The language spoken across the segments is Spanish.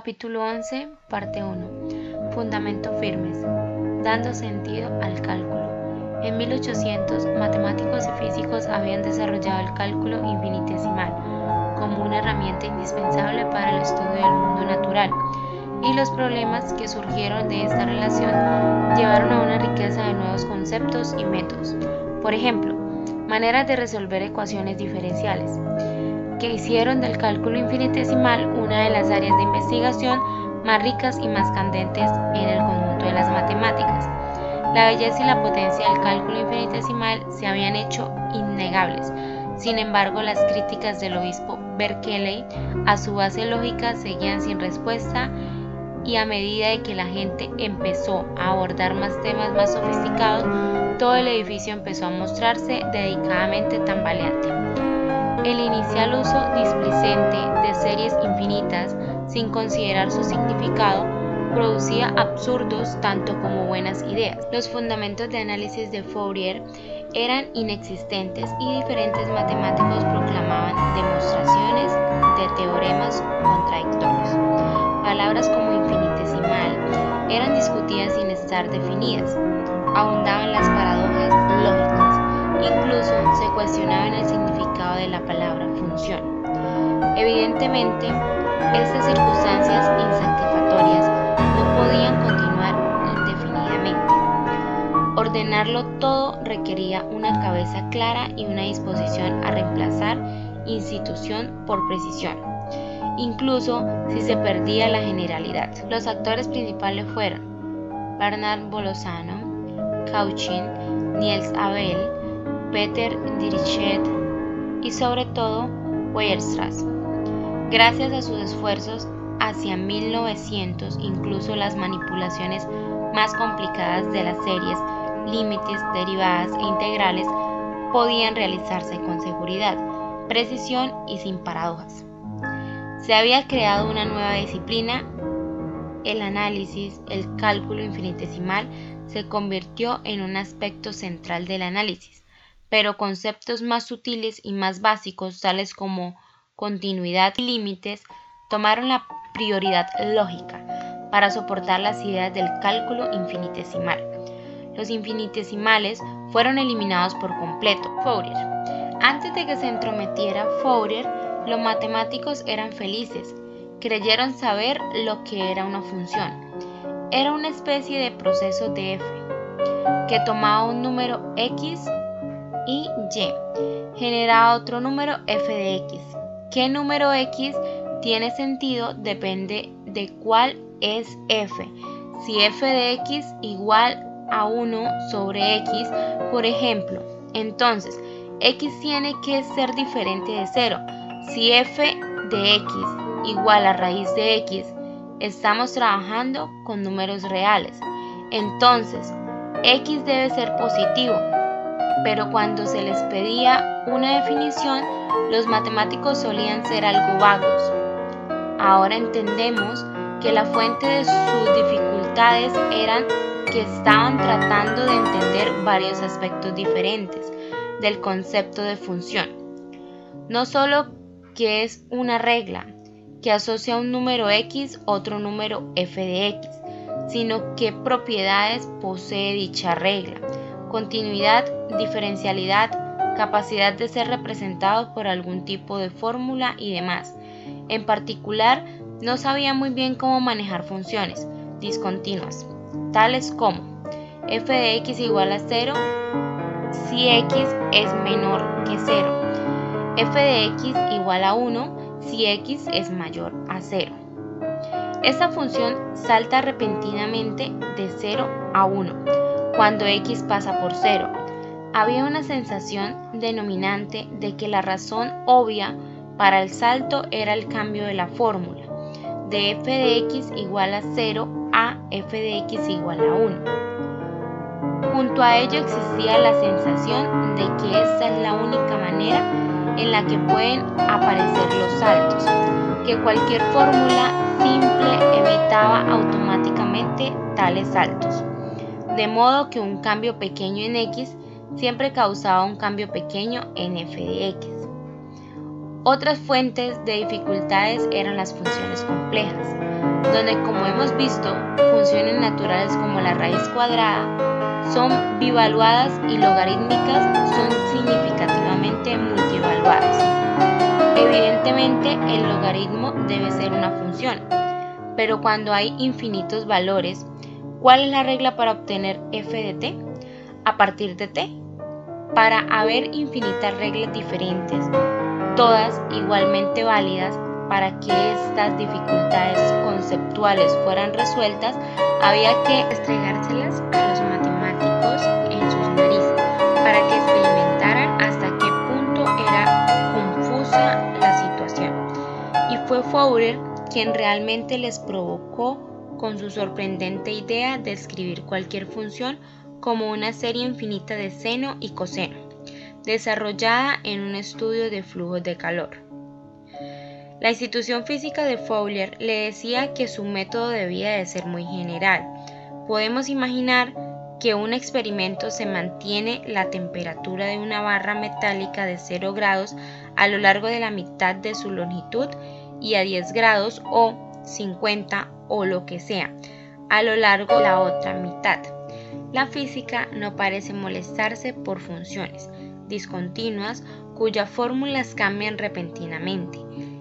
Capítulo 11, parte 1. Fundamentos firmes. Dando sentido al cálculo. En 1800, matemáticos y físicos habían desarrollado el cálculo infinitesimal como una herramienta indispensable para el estudio del mundo natural, y los problemas que surgieron de esta relación llevaron a una riqueza de nuevos conceptos y métodos. Por ejemplo, maneras de resolver ecuaciones diferenciales que hicieron del cálculo infinitesimal una de las áreas de investigación más ricas y más candentes en el conjunto de las matemáticas. La belleza y la potencia del cálculo infinitesimal se habían hecho innegables. Sin embargo, las críticas del obispo Berkeley a su base lógica seguían sin respuesta y a medida de que la gente empezó a abordar más temas más sofisticados, todo el edificio empezó a mostrarse dedicadamente tambaleante. El inicial uso displicente de series infinitas, sin considerar su significado, producía absurdos tanto como buenas ideas. Los fundamentos de análisis de Fourier eran inexistentes y diferentes matemáticos proclamaban demostraciones de teoremas contradictorios. Palabras como infinitesimal eran discutidas sin estar definidas. Abundaban las paradojas lógicas. Incluso se cuestionaba el significado de la palabra función. Evidentemente, estas circunstancias insatisfactorias no podían continuar indefinidamente. Ordenarlo todo requería una cabeza clara y una disposición a reemplazar institución por precisión, incluso si se perdía la generalidad. Los actores principales fueron Bernard Bolzano, Cauchin, Niels Abel, Peter Dirichlet y sobre todo Weierstrass. Gracias a sus esfuerzos hacia 1900, incluso las manipulaciones más complicadas de las series, límites, derivadas e integrales podían realizarse con seguridad, precisión y sin paradojas. Se había creado una nueva disciplina, el análisis, el cálculo infinitesimal se convirtió en un aspecto central del análisis, pero conceptos más sutiles y más básicos, tales como continuidad y límites, tomaron la prioridad lógica para soportar las ideas del cálculo infinitesimal. Los infinitesimales fueron eliminados por completo. Fourier. Antes de que se entrometiera Fourier, los matemáticos eran felices, creyeron saber lo que era una función. Era una especie de proceso de f, que tomaba un número x y generaba otro número f de x. ¿Qué número x tiene sentido? Depende de cuál es f. Si f de x igual a 1 sobre x, por ejemplo, entonces x tiene que ser diferente de 0. Si f de x igual a raíz de x, estamos trabajando con números reales. Entonces, x debe ser positivo. Pero cuando se les pedía una definición, los matemáticos solían ser algo vagos. Ahora entendemos que la fuente de sus dificultades eran que estaban tratando de entender varios aspectos diferentes del concepto de función. No solo que es una regla que asocia un número x otro número f de x, sino qué propiedades posee dicha regla, continuidad, diferencialidad, capacidad de ser representado por algún tipo de fórmula y demás. En particular, no sabía muy bien cómo manejar funciones discontinuas, tales como f de x igual a 0 si x es menor que 0, f de x igual a 1 si x es mayor a 0. Esta función salta repentinamente de 0 a 1 cuando x pasa por 0. Había una sensación denominante de que la razón obvia para el salto era el cambio de la fórmula, de f de x igual a 0 a f de x igual a 1. Junto a ello existía la sensación de que esta es la única manera en la que pueden aparecer los saltos, que cualquier fórmula simple evitaba automáticamente tales saltos, de modo que un cambio pequeño en x siempre causaba un cambio pequeño en f de x. Otras fuentes de dificultades eran las funciones complejas, donde como hemos visto, funciones naturales como la raíz cuadrada son bivaluadas y logarítmicas son significativamente multivaluadas. Evidentemente el logaritmo debe ser una función, pero cuando hay infinitos valores, ¿cuál es la regla para obtener f de t? A partir de t. Para haber infinitas reglas diferentes, todas igualmente válidas para que estas dificultades conceptuales fueran resueltas, había que estregárselas a los matemáticos en sus narices para que experimentaran hasta qué punto era confusa la situación. Y fue Fourier quien realmente les provocó con su sorprendente idea de escribir cualquier función como una serie infinita de seno y coseno desarrollada en un estudio de flujos de calor. La institución física de Fowler le decía que su método debía de ser muy general. Podemos imaginar que un experimento se mantiene la temperatura de una barra metálica de 0 grados a lo largo de la mitad de su longitud y a 10 grados o 50 o lo que sea a lo largo de la otra mitad. La física no parece molestarse por funciones, discontinuas cuyas fórmulas cambian repentinamente.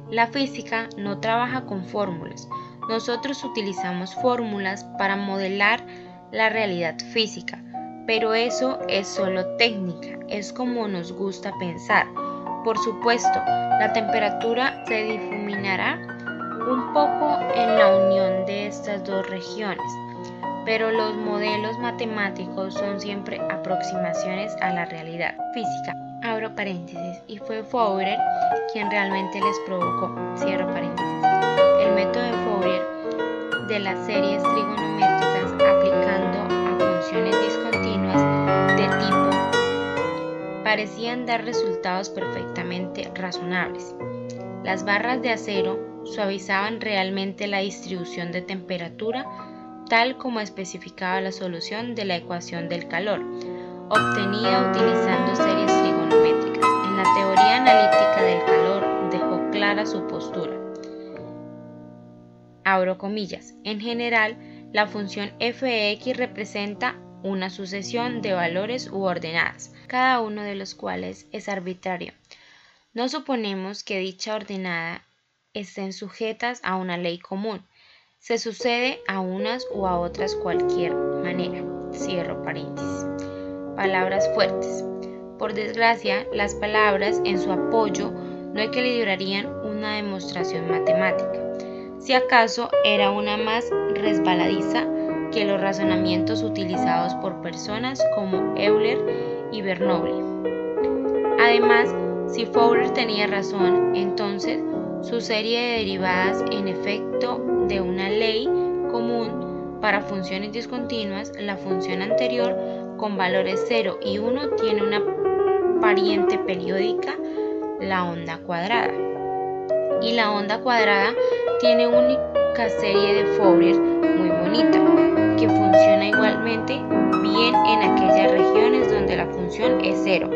La física no trabaja con fórmulas. Nosotros utilizamos fórmulas para modelar la realidad física, pero eso es solo técnica, es como nos gusta pensar. Por supuesto, la temperatura se difuminará un poco en la unión de estas dos regiones, pero los modelos matemáticos son siempre aproximaciones a la realidad física. Abro paréntesis, y fue Fourier quien realmente les provocó, cierro paréntesis, el método de Fourier de las series trigonométricas aplicando a funciones discontinuas de tipo parecían dar resultados perfectamente razonables. Las barras de acero suavizaban realmente la distribución de temperatura tal como especificaba la solución de la ecuación del calor, obtenida utilizando series trigonométricas. En la teoría analítica del calor dejó clara su postura. Abro comillas. En general, la función fx representa una sucesión de valores u ordenadas, cada uno de los cuales es arbitrario. No suponemos que dicha ordenada estén sujetas a una ley común, se sucede a unas o a otras cualquier manera. Cierro paréntesis. Palabras fuertes. Por desgracia, las palabras en su apoyo no equilibrarían una demostración matemática. Si acaso era una más resbaladiza que los razonamientos utilizados por personas como Euler y Bernoulli. Además, si Fowler tenía razón, entonces su serie de derivadas en efecto de una ley común para funciones discontinuas, la función anterior con valores 0 y 1 tiene una pariente periódica, la onda cuadrada. Y la onda cuadrada tiene única serie de Fourier muy bonita, que funciona igualmente bien en aquellas regiones donde la función es 0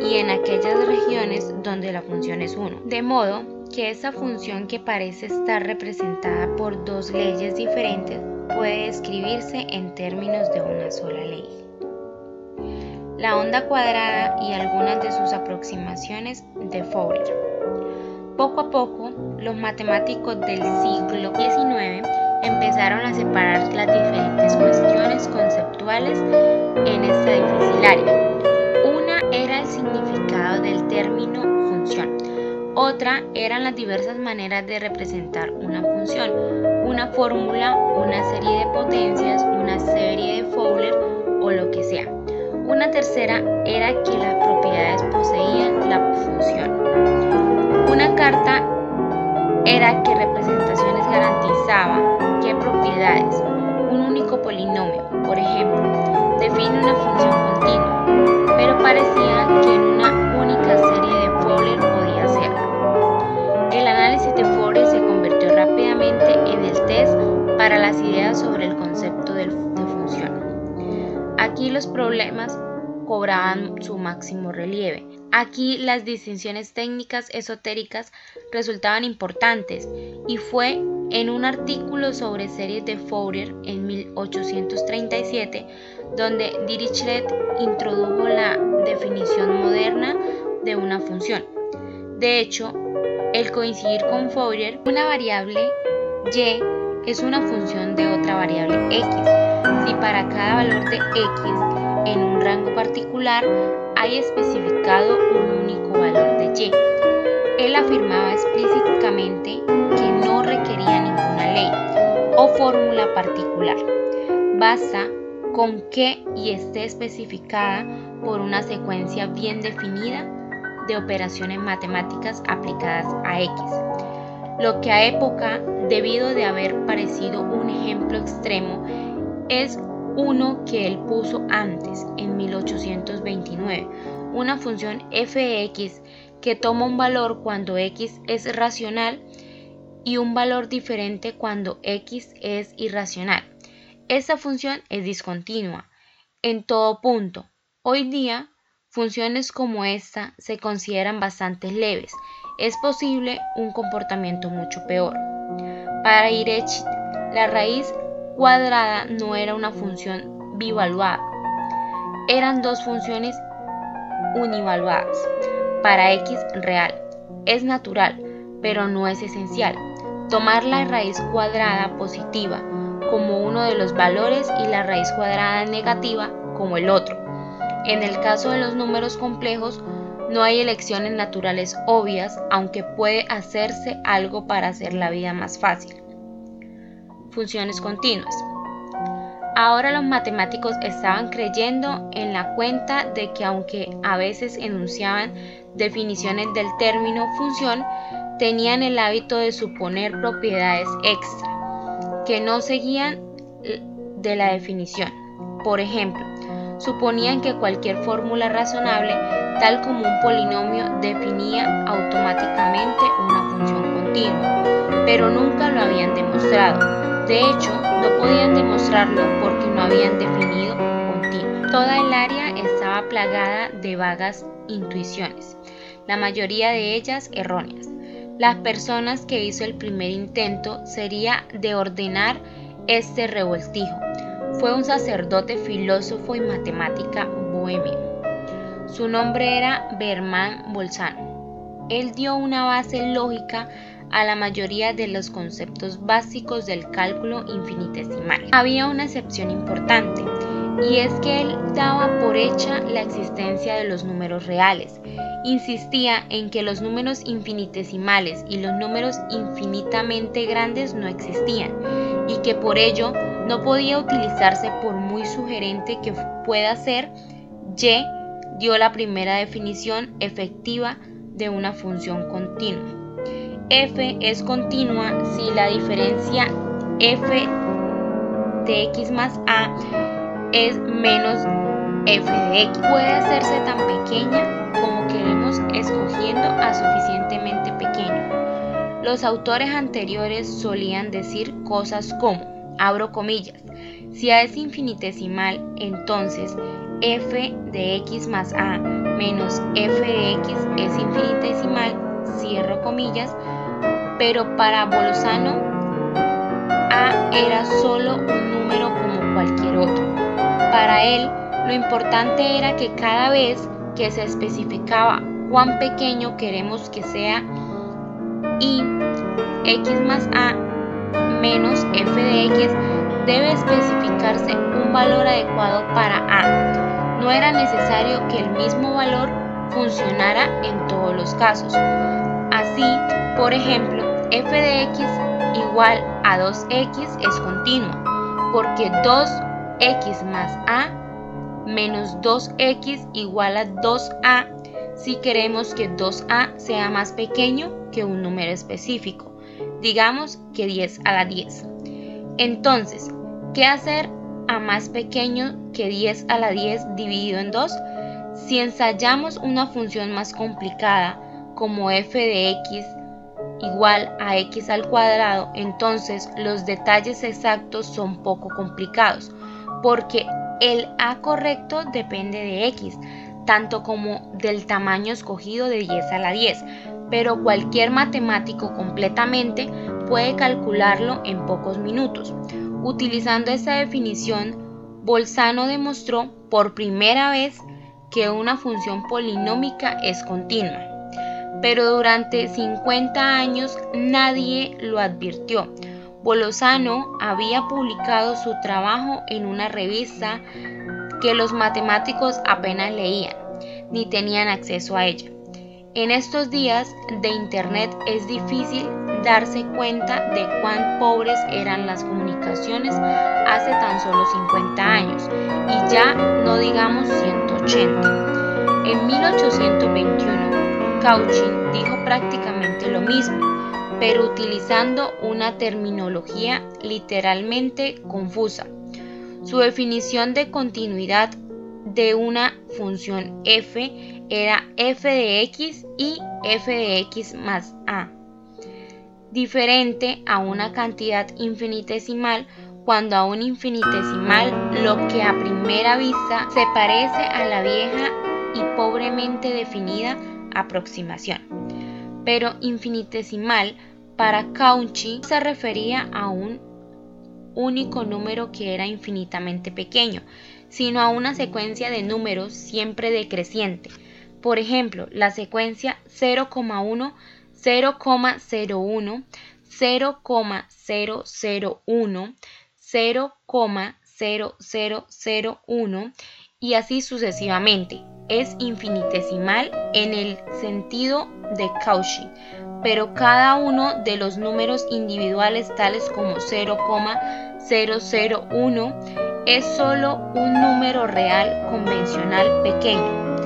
y en aquellas regiones donde la función es 1. De modo que esa función que parece estar representada por dos leyes diferentes puede escribirse en términos de una sola ley. La onda cuadrada y algunas de sus aproximaciones de Fourier. Poco a poco, los matemáticos del siglo XIX empezaron a separar las diferentes cuestiones conceptuales en esta difícil área. Otra eran las diversas maneras de representar una función, una fórmula, una serie de potencias, una serie de Fowler o lo que sea. Una tercera era que las propiedades poseían la función. Una carta era que representaciones garantizaban qué propiedades. Un único polinomio, por ejemplo, define una función continua, pero parecía para las ideas sobre el concepto de función. Aquí los problemas cobraban su máximo relieve. Aquí las distinciones técnicas esotéricas resultaban importantes y fue en un artículo sobre series de Fourier en 1837 donde Dirichlet introdujo la definición moderna de una función. De hecho, el coincidir con Fourier, una variable y es una función de otra variable x. Si para cada valor de x en un rango particular hay especificado un único valor de y. Él afirmaba explícitamente que no requería ninguna ley o fórmula particular. Basta con que y esté especificada por una secuencia bien definida de operaciones matemáticas aplicadas a x, lo que a época, debido de haber parecido un ejemplo extremo, es uno que él puso antes, en 1829, una función f de x que toma un valor cuando x es racional y un valor diferente cuando x es irracional. Esta función es discontinua en todo punto. Hoy día Funciones como esta se consideran bastante leves. Es posible un comportamiento mucho peor. Para Irech, la raíz cuadrada no era una función bivaluada. Eran dos funciones univaluadas. Para x real. Es natural, pero no es esencial. Tomar la raíz cuadrada positiva como uno de los valores y la raíz cuadrada negativa como el otro. En el caso de los números complejos, no hay elecciones naturales obvias, aunque puede hacerse algo para hacer la vida más fácil. Funciones continuas. Ahora los matemáticos estaban creyendo en la cuenta de que aunque a veces enunciaban definiciones del término función, tenían el hábito de suponer propiedades extra que no seguían de la definición. Por ejemplo, suponían que cualquier fórmula razonable, tal como un polinomio, definía automáticamente una función continua, pero nunca lo habían demostrado. De hecho, no podían demostrarlo porque no habían definido continuo. Toda el área estaba plagada de vagas intuiciones, la mayoría de ellas erróneas. Las personas que hizo el primer intento sería de ordenar este revoltijo, fue un sacerdote, filósofo y matemática bohemio. Su nombre era Berman Bolzano. Él dio una base lógica a la mayoría de los conceptos básicos del cálculo infinitesimal. Había una excepción importante, y es que él daba por hecha la existencia de los números reales. Insistía en que los números infinitesimales y los números infinitamente grandes no existían, y que por ello no podía utilizarse por muy sugerente que pueda ser, Y dio la primera definición efectiva de una función continua. f es continua si la diferencia f de x más a es menos f de x. Puede hacerse tan pequeña como queremos escogiendo a suficientemente pequeño. Los autores anteriores solían decir cosas como abro comillas. Si a es infinitesimal, entonces f de x más a menos f de x es infinitesimal, cierro comillas, pero para Bolzano a era solo un número como cualquier otro. Para él, lo importante era que cada vez que se especificaba cuán pequeño queremos que sea y x más a menos f de x debe especificarse un valor adecuado para a. No era necesario que el mismo valor funcionara en todos los casos. Así, por ejemplo, f de x igual a 2x es continua, porque 2x más a menos 2x igual a 2a si queremos que 2a sea más pequeño que un número específico digamos que 10 a la 10. Entonces, ¿qué hacer a más pequeño que 10 a la 10 dividido en 2? Si ensayamos una función más complicada, como f de x igual a x al cuadrado, entonces los detalles exactos son poco complicados, porque el a correcto depende de x, tanto como del tamaño escogido de 10 a la 10, pero cualquier matemático completamente puede calcularlo en pocos minutos. Utilizando esta definición, Bolzano demostró por primera vez que una función polinómica es continua. Pero durante 50 años nadie lo advirtió. Bolzano había publicado su trabajo en una revista que los matemáticos apenas leían, ni tenían acceso a ella. En estos días de Internet es difícil darse cuenta de cuán pobres eran las comunicaciones hace tan solo 50 años y ya no digamos 180. En 1821, Cauchy dijo prácticamente lo mismo, pero utilizando una terminología literalmente confusa. Su definición de continuidad de una función f era f de x y f de x más a, diferente a una cantidad infinitesimal cuando a un infinitesimal lo que a primera vista se parece a la vieja y pobremente definida aproximación. Pero infinitesimal para Cauchy se refería a un único número que era infinitamente pequeño, sino a una secuencia de números siempre decreciente. Por ejemplo, la secuencia 0,1, 0,01, 0,001, 0,0001 y así sucesivamente. Es infinitesimal en el sentido de Cauchy, pero cada uno de los números individuales tales como 0,001 es solo un número real convencional pequeño,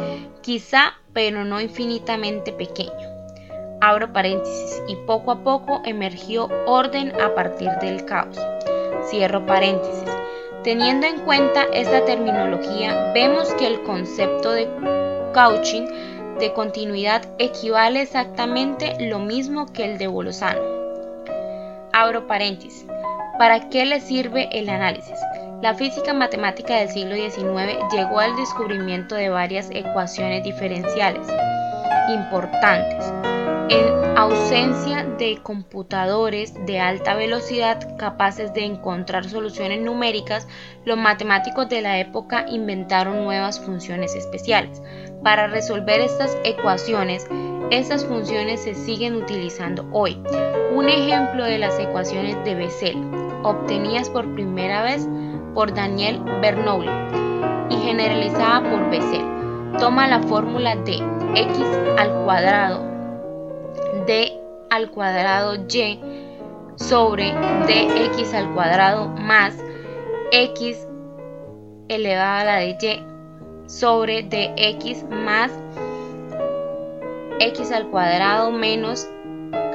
quizá pero no infinitamente pequeño. Abro paréntesis y poco a poco emergió orden a partir del caos. Cierro paréntesis. Teniendo en cuenta esta terminología, vemos que el concepto de Cauchy de continuidad equivale exactamente lo mismo que el de Bolzano. Abro paréntesis. ¿Para qué le sirve el análisis? La física matemática del siglo XIX llegó al descubrimiento de varias ecuaciones diferenciales importantes. En ausencia de computadores de alta velocidad capaces de encontrar soluciones numéricas, los matemáticos de la época inventaron nuevas funciones especiales. Para resolver estas ecuaciones, estas funciones se siguen utilizando hoy. Un ejemplo de las ecuaciones de Bessel, obtenidas por primera vez por Daniel Bernoulli y generalizada por Bessel, toma la fórmula de x al cuadrado d al cuadrado y sobre dx al cuadrado más x elevado a la de y sobre dx más x al cuadrado menos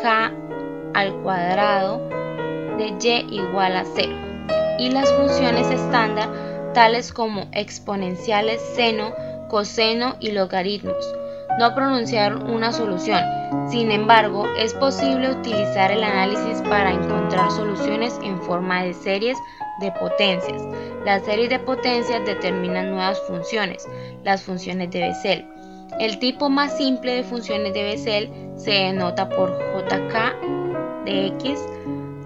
k al cuadrado de y igual a 0 y las funciones estándar tales como exponenciales, seno, coseno y logaritmos. No pronunciar una solución. Sin embargo, es posible utilizar el análisis para encontrar soluciones en forma de series de potencias. Las series de potencias determinan nuevas funciones, las funciones de Bessel. El tipo más simple de funciones de Bessel se denota por JK de X.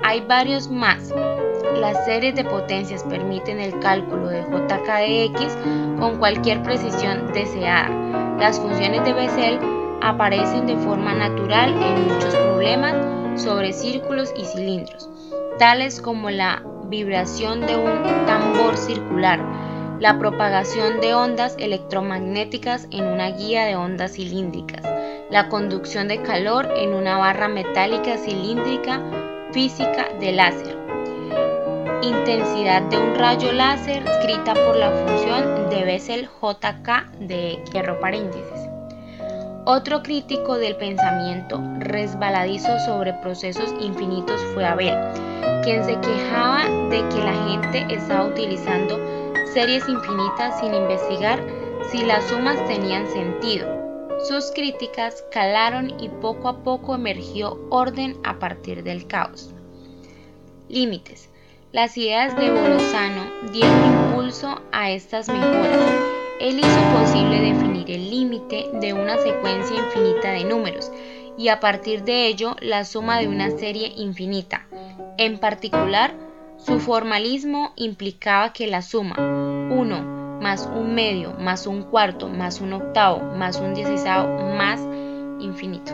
Hay varios más, las series de potencias permiten el cálculo de JK de X con cualquier precisión deseada. Las funciones de Bessel aparecen de forma natural en muchos problemas sobre círculos y cilindros, tales como la vibración de un tambor circular, la propagación de ondas electromagnéticas en una guía de ondas cilíndricas, la conducción de calor en una barra metálica cilíndrica física de láser, intensidad de un rayo láser escrita por la función de Bessel JK de. Otro crítico del pensamiento resbaladizo sobre procesos infinitos fue Abel, quien se quejaba de que la gente estaba utilizando series infinitas sin investigar si las sumas tenían sentido. Sus críticas calaron y poco a poco emergió orden a partir del caos. Límites. Las ideas de Bolzano dieron impulso a estas mejoras. Él hizo posible definir el límite de una secuencia infinita de números y a partir de ello la suma de una serie infinita. En particular, su formalismo implicaba que la suma 1 más un medio más un cuarto más un octavo más un dieciséisavo más infinito.